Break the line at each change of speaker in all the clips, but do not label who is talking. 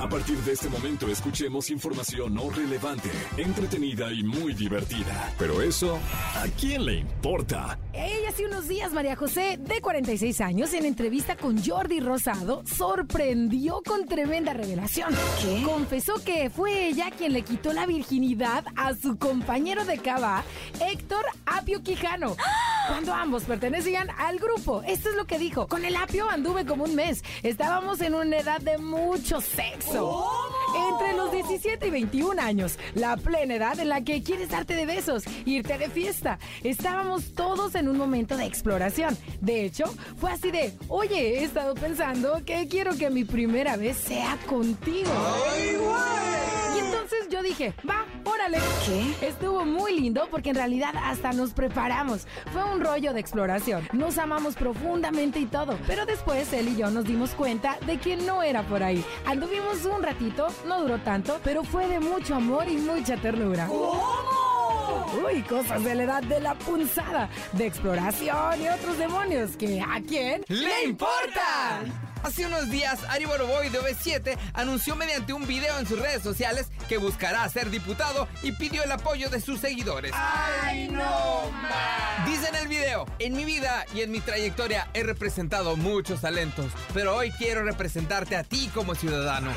A partir de este momento escuchemos información no relevante, entretenida y muy divertida. Pero eso, ¿a quién le importa?
Ella hace unos días, María José, de 46 años, en entrevista con Jordi Rosado, sorprendió con tremenda revelación.
¿Qué?
Confesó que fue ella quien le quitó la virginidad a su compañero de cava, Héctor Apio Quijano. Cuando ambos pertenecían al grupo. Esto es lo que dijo. Con el Apio anduve como un mes. Estábamos en una edad de mucho sexo. Entre los 17 y 21 años, la plena edad en la que quieres darte de besos, irte de fiesta. Estábamos todos en un momento de exploración. De hecho, fue así de, oye, he estado pensando que quiero que mi primera vez sea contigo. Y entonces yo dije, va, órale.
¿Qué?
Estuvo muy lindo porque en realidad hasta nos preparamos. Fue un rollo de exploración. Nos amamos profundamente y todo. Pero después él y yo nos dimos cuenta de que no era por ahí. Anduvimos un ratito, no duró tanto, pero fue de mucho amor y mucha ternura. Uy, cosas de la edad de la punzada, de exploración y otros demonios que a quién
¡Le importa! Hace unos días, Ari Boroboy de OV7 anunció mediante un video en sus redes sociales que buscará ser diputado y pidió el apoyo de sus seguidores.
¡Ay, no más!
Dice en el video, en mi vida y en mi trayectoria he representado muchos talentos, pero hoy quiero representarte a ti como ciudadano.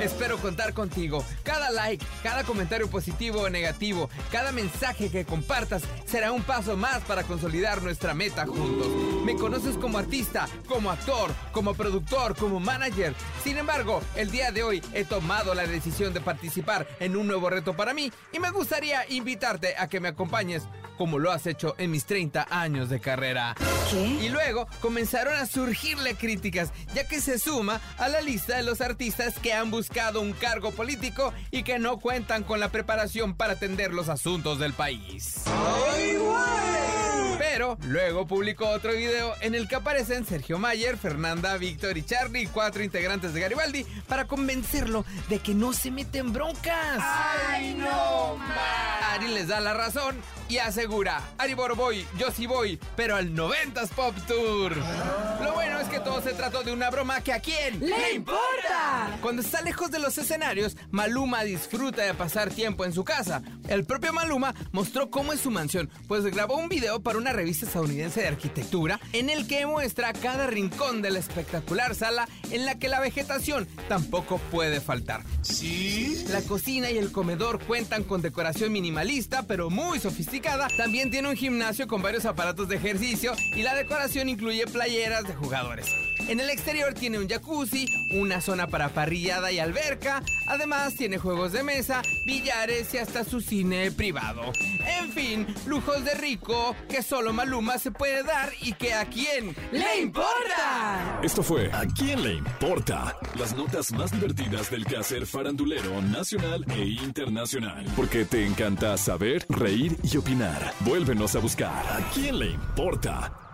Espero contar contigo. Cada like, cada comentario positivo o negativo, cada mensaje que compartas será un paso más para consolidar nuestra meta juntos. Me conoces como artista, como actor, como productor, como manager. Sin embargo, el día de hoy he tomado la decisión de participar en un nuevo reto para mí y me gustaría invitarte a que me acompañes como lo has hecho en mis 30 años de carrera.
¿Qué?
Y luego comenzaron a surgirle críticas, ya que se suma a la lista de los artistas que han buscado un cargo político y que no cuentan con la preparación para atender los asuntos del país. Pero luego publicó otro video en el que aparecen Sergio Mayer, Fernanda, Víctor y Charlie, cuatro integrantes de Garibaldi, para convencerlo de que no se mete en broncas.
¡Ay, no!
Ari les da la razón y asegura, Ari Boroboy, yo sí voy, pero al 90s Pop Tour. Lo se trató de una broma que a quién
¡Le importa!
Cuando está lejos de los escenarios, Maluma disfruta de pasar tiempo en su casa. El propio Maluma mostró cómo es su mansión, pues grabó un video para una revista estadounidense de arquitectura en el que muestra cada rincón de la espectacular sala en la que la vegetación tampoco puede faltar.
¿Sí?
La cocina y el comedor cuentan con decoración minimalista, pero muy sofisticada. También tiene un gimnasio con varios aparatos de ejercicio y la decoración incluye playeras de jugadores. En el exterior tiene un jacuzzi, una zona para parrillada y alberca. Además tiene juegos de mesa, billares y hasta su cine privado. En fin, lujos de rico que solo Maluma se puede dar y que a quién
¡Le importa!
Esto fue ¿A quién le importa? Las notas más divertidas del quehacer farandulero nacional e internacional. Porque te encanta saber, reír y opinar. Vuélvenos a buscar ¿A quién le importa?